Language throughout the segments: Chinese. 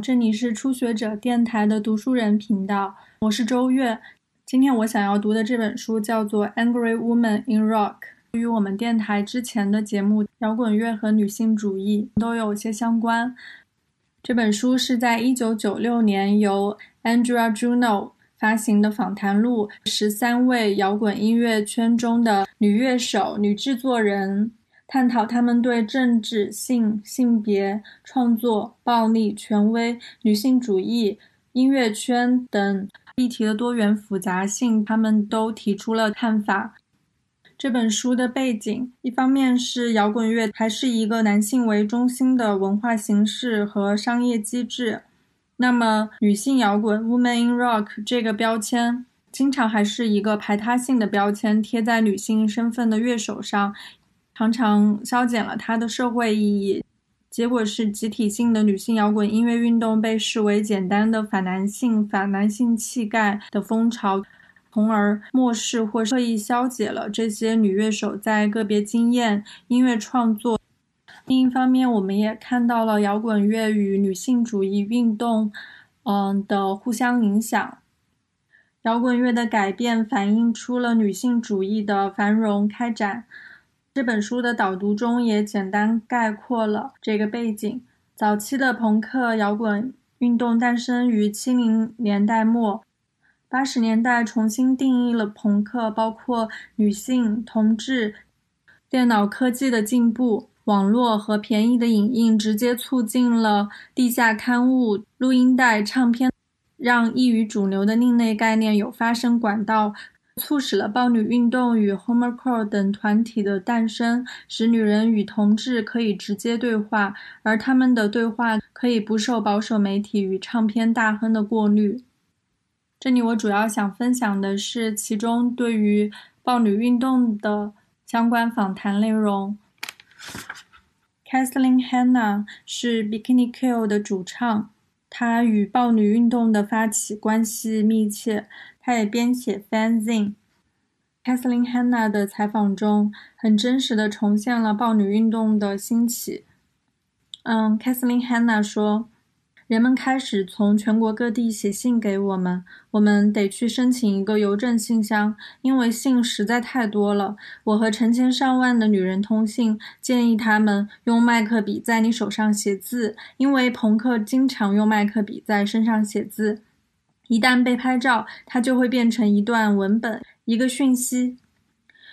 这里是初学者电台的读书人频道，我是周月。今天我想要读的这本书叫做《Angry Woman in Rock》，与我们电台之前的节目摇滚乐和女性主义都有些相关。这本书是在一九九六年由 Andrea Juno 发行的访谈录，十三位摇滚音乐圈中的女乐手、女制作人。探讨他们对政治、性、性别、创作、暴力、权威、女性主义、音乐圈等议题的多元复杂性，他们都提出了看法。这本书的背景，一方面是摇滚乐还是一个男性为中心的文化形式和商业机制，那么女性摇滚 （Woman in Rock） 这个标签，经常还是一个排他性的标签，贴在女性身份的乐手上。常常消减了它的社会意义，结果是集体性的女性摇滚音乐运动被视为简单的反男性、反男性气概的风潮，从而漠视或刻意消解了这些女乐手在个别经验、音乐创作。另一方面，我们也看到了摇滚乐与女性主义运动，嗯的互相影响。摇滚乐的改变反映出了女性主义的繁荣开展。这本书的导读中也简单概括了这个背景。早期的朋克摇滚运动诞生于七零年代末，八十年代重新定义了朋克，包括女性、同志、电脑科技的进步、网络和便宜的影印，直接促进了地下刊物、录音带、唱片，让异于主流的另类概念有发声管道。促使了暴女运动与 Homercore 等团体的诞生，使女人与同志可以直接对话，而他们的对话可以不受保守媒体与唱片大亨的过滤。这里我主要想分享的是其中对于暴女运动的相关访谈内容。Kathleen Hanna 是 Bikini Kill 的主唱，她与暴女运动的发起关系密切。他也编写 fanzine。Kathleen Hanna 的采访中，很真实的重现了暴女运动的兴起。嗯，Kathleen Hanna 说。人们开始从全国各地写信给我们，我们得去申请一个邮政信箱，因为信实在太多了。我和成千上万的女人通信，建议他们用麦克笔在你手上写字，因为朋克经常用麦克笔在身上写字。一旦被拍照，它就会变成一段文本，一个讯息。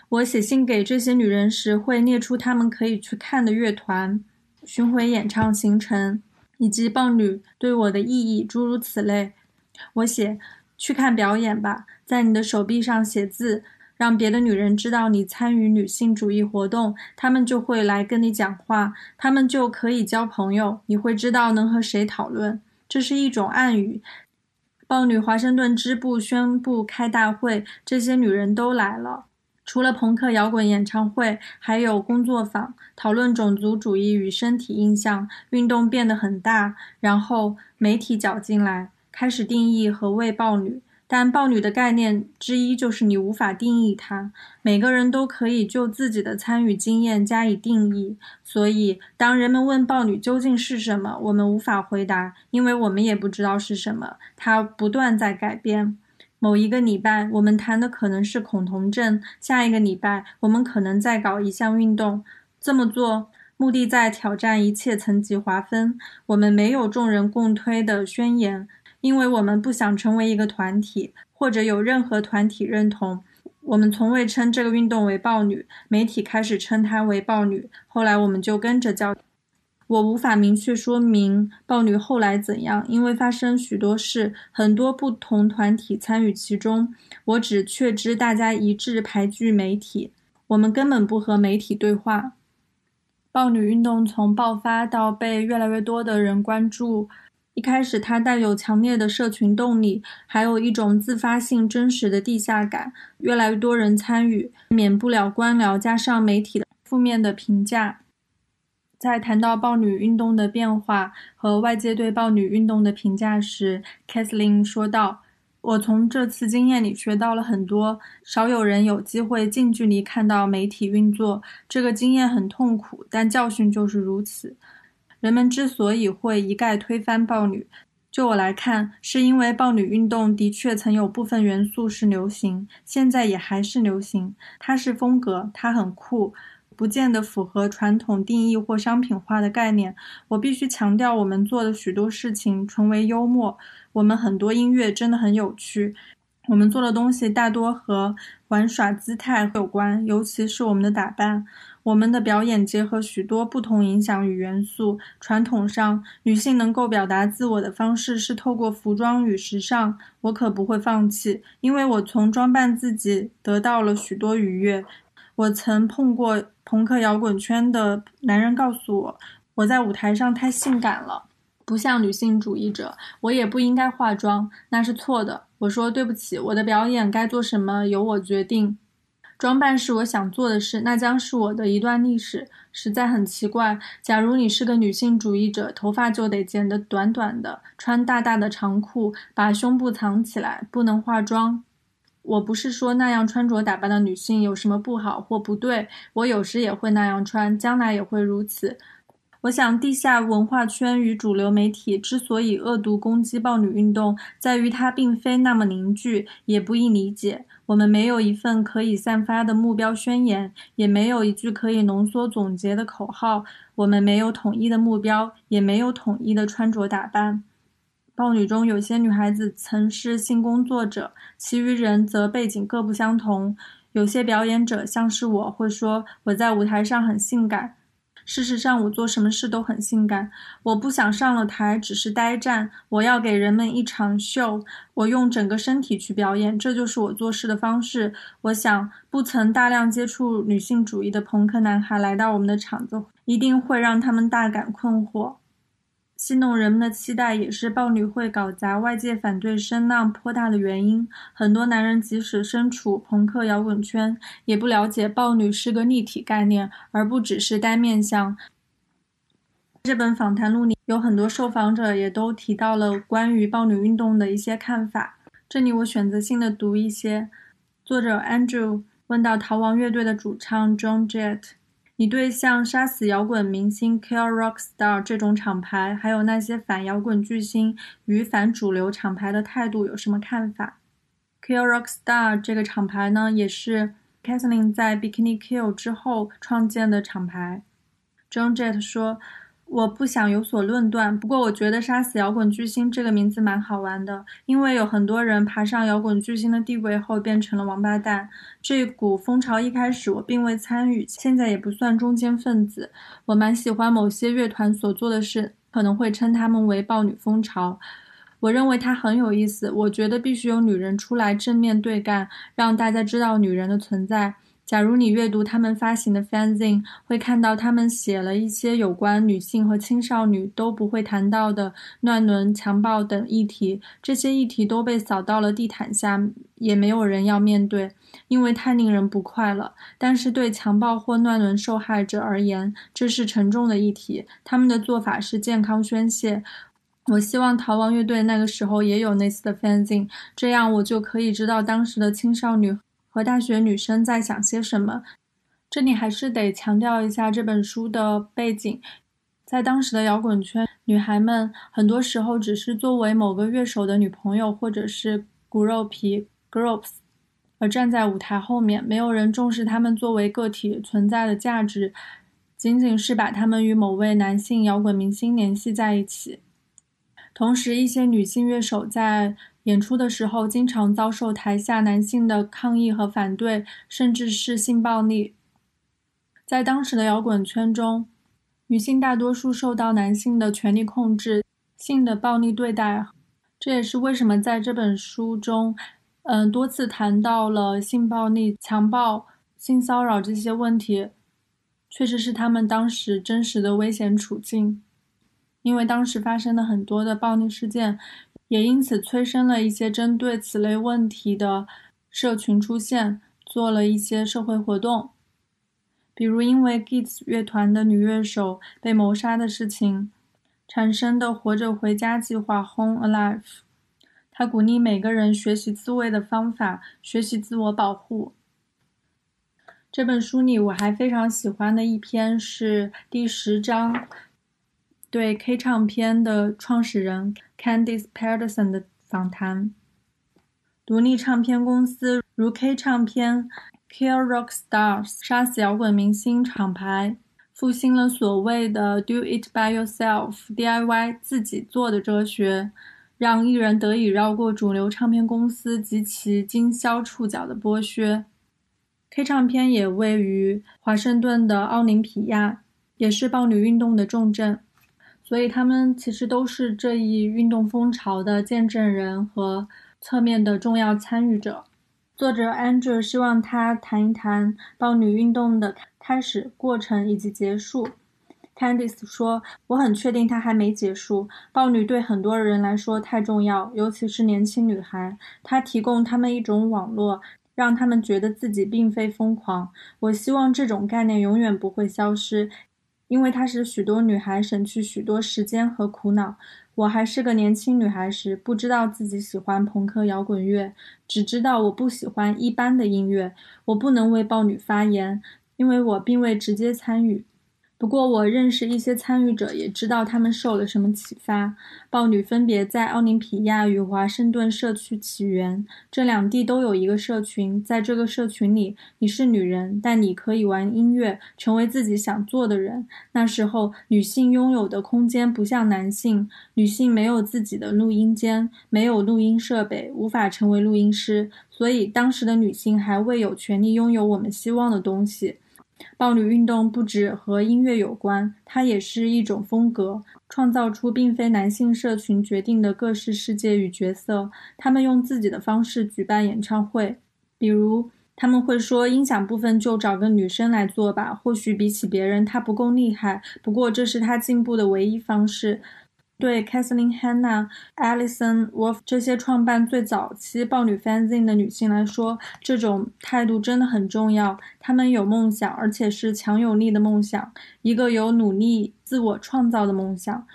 我写信给这些女人时，会列出她们可以去看的乐团、巡回演唱行程。以及伴侣对我的意义，诸如此类。我写：去看表演吧，在你的手臂上写字，让别的女人知道你参与女性主义活动，她们就会来跟你讲话，她们就可以交朋友，你会知道能和谁讨论。这是一种暗语。豹女华盛顿支部宣布开大会，这些女人都来了。除了朋克摇滚演唱会，还有工作坊，讨论种族主义与身体印象。运动变得很大，然后媒体搅进来，开始定义和喂豹女。但暴女的概念之一就是你无法定义它。每个人都可以就自己的参与经验加以定义。所以，当人们问暴女究竟是什么，我们无法回答，因为我们也不知道是什么。它不断在改变。某一个礼拜，我们谈的可能是恐同症；下一个礼拜，我们可能在搞一项运动。这么做，目的在挑战一切层级划分。我们没有众人共推的宣言，因为我们不想成为一个团体，或者有任何团体认同。我们从未称这个运动为“暴女”，媒体开始称它为“暴女”，后来我们就跟着叫。我无法明确说明暴女后来怎样，因为发生许多事，很多不同团体参与其中。我只确知大家一致排拒媒体，我们根本不和媒体对话。暴女运动从爆发到被越来越多的人关注，一开始它带有强烈的社群动力，还有一种自发性、真实的地下感。越来越多人参与，免不了官僚加上媒体的负面的评价。在谈到暴女运动的变化和外界对暴女运动的评价时，Kathleen 说道：“我从这次经验里学到了很多，少有人有机会近距离看到媒体运作。这个经验很痛苦，但教训就是如此。人们之所以会一概推翻豹女，就我来看，是因为豹女运动的确曾有部分元素是流行，现在也还是流行。它是风格，它很酷，不见得符合传统定义或商品化的概念。我必须强调，我们做的许多事情纯为幽默。我们很多音乐真的很有趣。我们做的东西大多和玩耍姿态有关，尤其是我们的打扮。我们的表演结合许多不同影响与元素。传统上，女性能够表达自我的方式是透过服装与时尚。我可不会放弃，因为我从装扮自己得到了许多愉悦。我曾碰过朋克摇滚圈的男人告诉我，我在舞台上太性感了。不像女性主义者，我也不应该化妆，那是错的。我说对不起，我的表演该做什么由我决定。装扮是我想做的事，那将是我的一段历史。实在很奇怪，假如你是个女性主义者，头发就得剪得短短的，穿大大的长裤，把胸部藏起来，不能化妆。我不是说那样穿着打扮的女性有什么不好或不对，我有时也会那样穿，将来也会如此。我想，地下文化圈与主流媒体之所以恶毒攻击暴女运动，在于它并非那么凝聚，也不易理解。我们没有一份可以散发的目标宣言，也没有一句可以浓缩总结的口号。我们没有统一的目标，也没有统一的穿着打扮。豹女中有些女孩子曾是性工作者，其余人则背景各不相同。有些表演者，像是我，会说我在舞台上很性感。事实上，我做什么事都很性感。我不想上了台只是呆站，我要给人们一场秀。我用整个身体去表演，这就是我做事的方式。我想，不曾大量接触女性主义的朋克男孩来到我们的场子，一定会让他们大感困惑。戏弄人们的期待也是豹女会搞砸外界反对声浪颇大的原因。很多男人即使身处朋克摇滚圈，也不了解豹女是个立体概念，而不只是单面相。这本访谈录里有很多受访者也都提到了关于豹女运动的一些看法。这里我选择性的读一些。作者 Andrew 问到逃亡乐队的主唱 John Jett。你对像杀死摇滚明星 Kill Rock Star 这种厂牌，还有那些反摇滚巨星与反主流厂牌的态度有什么看法？Kill Rock Star 这个厂牌呢，也是 Kathleen 在 Bikini Kill 之后创建的厂牌。John Jett 说。我不想有所论断，不过我觉得“杀死摇滚巨星”这个名字蛮好玩的，因为有很多人爬上摇滚巨星的地位后变成了王八蛋。这股风潮一开始我并未参与，现在也不算中间分子。我蛮喜欢某些乐团所做的事，可能会称他们为“豹女风潮”。我认为它很有意思。我觉得必须有女人出来正面对干，让大家知道女人的存在。假如你阅读他们发行的 fanzine，会看到他们写了一些有关女性和青少年都不会谈到的乱伦、强暴等议题。这些议题都被扫到了地毯下，也没有人要面对，因为太令人不快了。但是对强暴或乱伦受害者而言，这是沉重的议题。他们的做法是健康宣泄。我希望逃亡乐队那个时候也有类似的 fanzine，这样我就可以知道当时的青少年。和大学女生在想些什么？这里还是得强调一下这本书的背景。在当时的摇滚圈，女孩们很多时候只是作为某个乐手的女朋友或者是骨肉皮 groups 而站在舞台后面，没有人重视她们作为个体存在的价值，仅仅是把她们与某位男性摇滚明星联系在一起。同时，一些女性乐手在。演出的时候，经常遭受台下男性的抗议和反对，甚至是性暴力。在当时的摇滚圈中，女性大多数受到男性的权力控制、性的暴力对待。这也是为什么在这本书中，嗯，多次谈到了性暴力、强暴、性骚扰这些问题，确实是他们当时真实的危险处境。因为当时发生了很多的暴力事件。也因此催生了一些针对此类问题的社群出现，做了一些社会活动，比如因为 Gits 乐团的女乐手被谋杀的事情产生的“活着回家”计划 （Home Alive）。他鼓励每个人学习自卫的方法，学习自我保护。这本书里我还非常喜欢的一篇是第十章。对 K 唱片的创始人 Candice Peterson 的访谈。独立唱片公司如 K 唱片、Kill Rock Stars、杀死摇滚明星厂牌，复兴了所谓的 “Do It By Yourself”（DIY） 自己做的哲学，让艺人得以绕过主流唱片公司及其经销触角的剥削。K 唱片也位于华盛顿的奥林匹亚，也是暴女运动的重镇，所以他们其实都是这一运动风潮的见证人和。侧面的重要参与者，作者 Andrew 希望他谈一谈豹女运动的开始、过程以及结束。Candice 说：“我很确定它还没结束。豹女对很多人来说太重要，尤其是年轻女孩。它提供他们一种网络，让他们觉得自己并非疯狂。我希望这种概念永远不会消失，因为它使许多女孩省去许多时间和苦恼。”我还是个年轻女孩时，不知道自己喜欢朋克摇滚乐，只知道我不喜欢一般的音乐。我不能为豹女发言，因为我并未直接参与。不过，我认识一些参与者，也知道他们受了什么启发。豹女分别在奥林匹亚与华盛顿社区起源，这两地都有一个社群。在这个社群里，你是女人，但你可以玩音乐，成为自己想做的人。那时候，女性拥有的空间不像男性，女性没有自己的录音间，没有录音设备，无法成为录音师，所以当时的女性还未有权利拥有我们希望的东西。暴女运动不只和音乐有关，它也是一种风格，创造出并非男性社群决定的各式世界与角色。他们用自己的方式举办演唱会，比如他们会说：“音响部分就找个女生来做吧，或许比起别人她不够厉害，不过这是她进步的唯一方式。”对 Kathleen Hanna、Alison Wolf 这些创办最早期豹女 fanzine 的女性来说，这种态度真的很重要。她们有梦想，而且是强有力的梦想，一个有努力自我创造的梦想。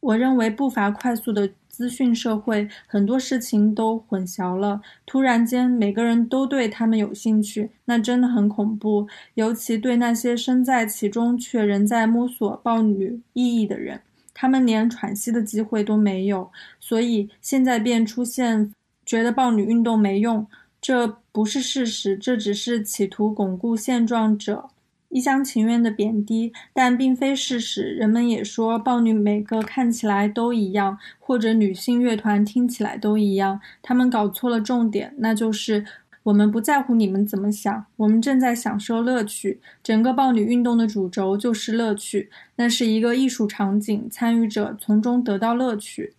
我认为步伐快速的资讯社会，很多事情都混淆了。突然间，每个人都对他们有兴趣，那真的很恐怖。尤其对那些身在其中却仍在摸索豹女意义的人。他们连喘息的机会都没有，所以现在便出现觉得豹女运动没用，这不是事实，这只是企图巩固现状者一厢情愿的贬低，但并非事实。人们也说豹女每个看起来都一样，或者女性乐团听起来都一样，他们搞错了重点，那就是。我们不在乎你们怎么想，我们正在享受乐趣。整个豹女运动的主轴就是乐趣，那是一个艺术场景，参与者从中得到乐趣。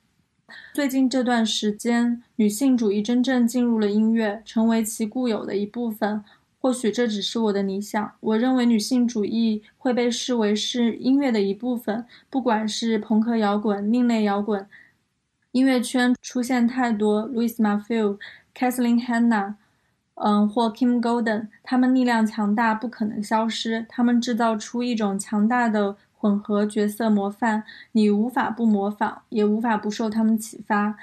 最近这段时间，女性主义真正进入了音乐，成为其固有的一部分。或许这只是我的理想。我认为女性主义会被视为是音乐的一部分，不管是朋克摇滚、另类摇滚。音乐圈出现太多 Louis Matthew、Kathleen Hanna。嗯，或 Kim Golden，他们力量强大，不可能消失。他们制造出一种强大的混合角色模范，你无法不模仿，也无法不受他们启发。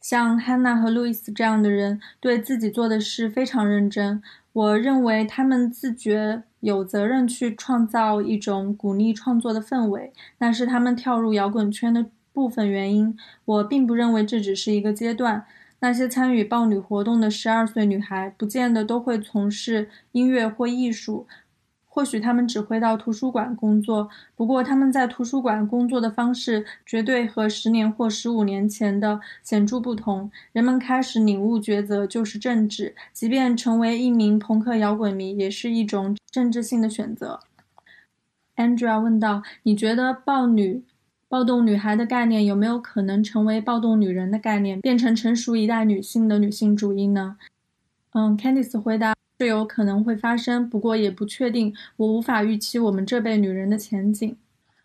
像 Hanna 和 Louis 这样的人，对自己做的事非常认真。我认为他们自觉有责任去创造一种鼓励创作的氛围，那是他们跳入摇滚圈的部分原因。我并不认为这只是一个阶段。那些参与豹女活动的十二岁女孩，不见得都会从事音乐或艺术，或许她们只会到图书馆工作。不过，他们在图书馆工作的方式绝对和十年或十五年前的显著不同。人们开始领悟抉择就是政治，即便成为一名朋克摇滚迷，也是一种政治性的选择。Andrea 问道：“你觉得豹女？”暴动女孩的概念有没有可能成为暴动女人的概念，变成成熟一代女性的女性主义呢？嗯，Candice 回答是有可能会发生，不过也不确定。我无法预期我们这辈女人的前景。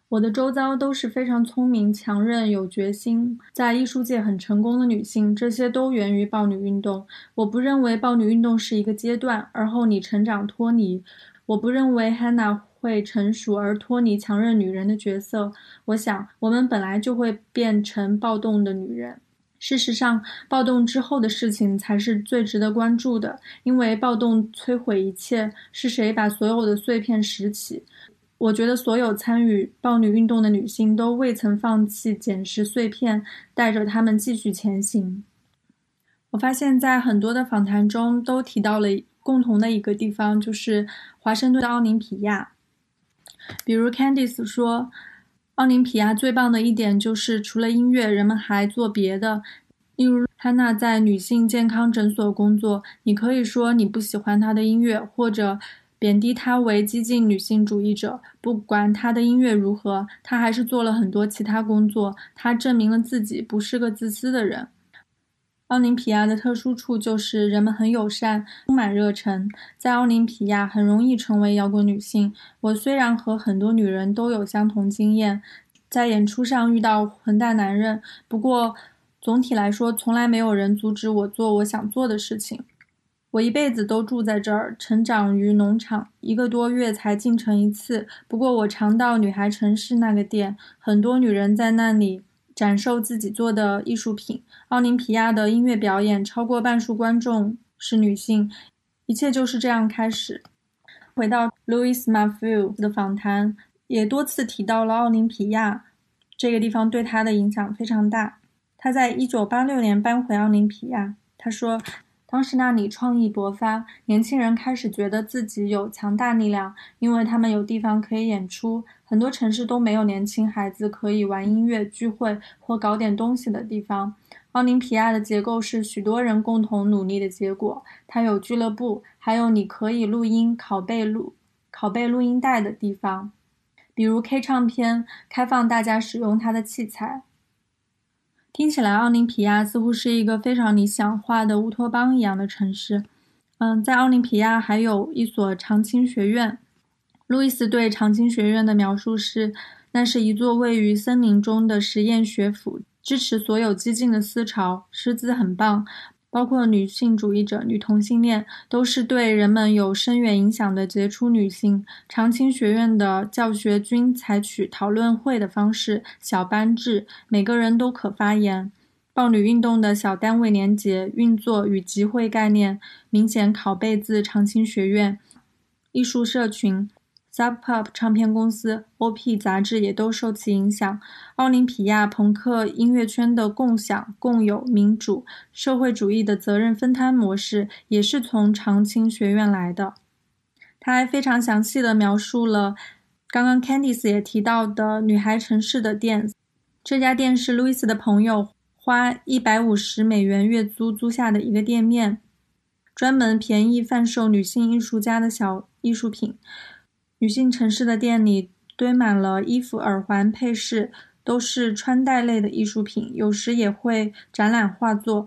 我的周遭都是非常聪明、强韧、有决心，在艺术界很成功的女性，这些都源于暴女运动。我不认为暴女运动是一个阶段，而后你成长脱离。我不认为 Hannah。会成熟而脱离强韧女人的角色。我想，我们本来就会变成暴动的女人。事实上，暴动之后的事情才是最值得关注的，因为暴动摧毁一切。是谁把所有的碎片拾起？我觉得所有参与暴女运动的女性都未曾放弃捡拾碎片，带着她们继续前行。我发现，在很多的访谈中都提到了共同的一个地方，就是华盛顿的奥林匹亚。比如 Candice 说，奥林匹亚最棒的一点就是除了音乐，人们还做别的。例如，Hanna 在女性健康诊所工作，你可以说你不喜欢她的音乐，或者贬低她为激进女性主义者。不管她的音乐如何，她还是做了很多其他工作。她证明了自己不是个自私的人。奥林匹亚的特殊处就是人们很友善，充满热忱。在奥林匹亚很容易成为摇滚女性。我虽然和很多女人都有相同经验，在演出上遇到混蛋男人，不过。总体来说，从来没有人阻止我做我想做的事情。我一辈子都住在这儿，成长于农场，一个多月才进城一次。不过我常到女孩城市那个店，很多女人在那里展售自己做的艺术品。奥林匹亚的音乐表演，超过半数观众是女性。一切就是这样开始。回到 Louis m a f i e 的访谈，也多次提到了奥林匹亚这个地方对他的影响非常大。他在一九八六年搬回奥林匹亚。他说，当时那里创意勃发，年轻人开始觉得自己有强大力量，因为他们有地方可以演出。很多城市都没有年轻孩子可以玩音乐、聚会或搞点东西的地方。奥林匹亚的结构是许多人共同努力的结果。它有俱乐部，还有你可以录音、拷贝录、拷贝录音带的地方，比如 K 唱片，开放大家使用它的器材。听起来，奥林匹亚似乎是一个非常理想化的乌托邦一样的城市。嗯，在奥林匹亚还有一所长青学院。路易斯对长青学院的描述是：那是一座位于森林中的实验学府，支持所有激进的思潮，师资很棒。包括女性主义者、女同性恋，都是对人们有深远影响的杰出女性。长青学院的教学均采取讨论会的方式，小班制，每个人都可发言。豹女运动的小单位连结、运作与集会概念明显拷贝自长青学院。艺术社群。Sub Pop 唱片公司、OP 杂志也都受其影响。奥林匹亚朋克音乐圈的共享、共有、民主、社会主义的责任分摊模式，也是从长青学院来的。他还非常详细的描述了刚刚 Candice 也提到的女孩城市的店。这家店是 Louis 的朋友花一百五十美元月租租下的一个店面，专门便宜贩售女性艺术家的小艺术品。女性城市的店里堆满了衣服、耳环、配饰，都是穿戴类的艺术品。有时也会展览画作，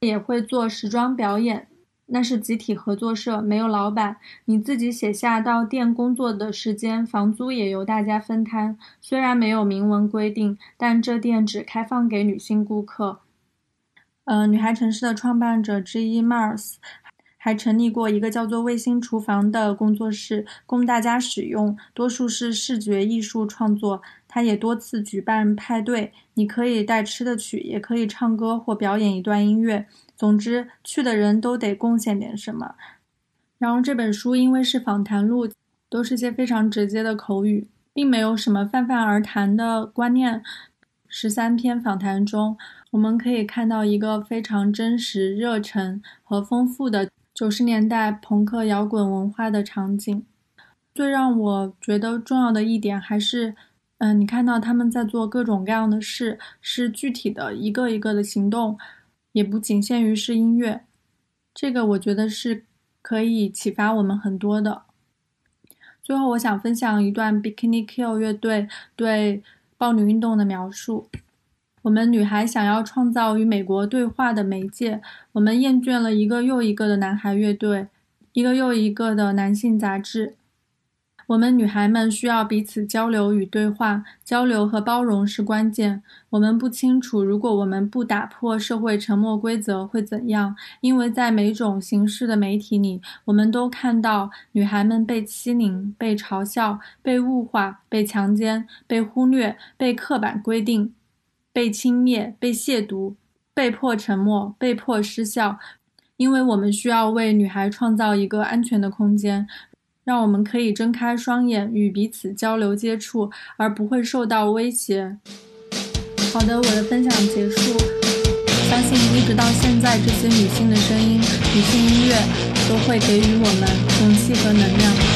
也会做时装表演。那是集体合作社，没有老板。你自己写下到店工作的时间，房租也由大家分摊。虽然没有明文规定，但这店只开放给女性顾客。呃，女孩城市的创办者之一 Mars。还成立过一个叫做“卫星厨房”的工作室，供大家使用，多数是视觉艺术创作。他也多次举办派对，你可以带吃的去，也可以唱歌或表演一段音乐。总之，去的人都得贡献点什么。然后这本书因为是访谈录，都是些非常直接的口语，并没有什么泛泛而谈的观念。十三篇访谈中，我们可以看到一个非常真实、热忱和丰富的。九十年代朋克摇滚文化的场景，最让我觉得重要的一点还是，嗯，你看到他们在做各种各样的事，是具体的一个一个的行动，也不仅限于是音乐。这个我觉得是可以启发我们很多的。最后，我想分享一段 Bikini Kill 乐队对豹女运动的描述。我们女孩想要创造与美国对话的媒介。我们厌倦了一个又一个的男孩乐队，一个又一个的男性杂志。我们女孩们需要彼此交流与对话，交流和包容是关键。我们不清楚，如果我们不打破社会沉默规则会怎样，因为在每种形式的媒体里，我们都看到女孩们被欺凌、被嘲笑、被物化、被强奸、被忽略、被刻板规定。被轻蔑、被亵渎、被迫沉默、被迫失效，因为我们需要为女孩创造一个安全的空间。让我们可以睁开双眼与彼此交流接触，而不会受到威胁。好的，我的分享结束。相信一直到现在，这些女性的声音、女性音乐都会给予我们勇气和能量。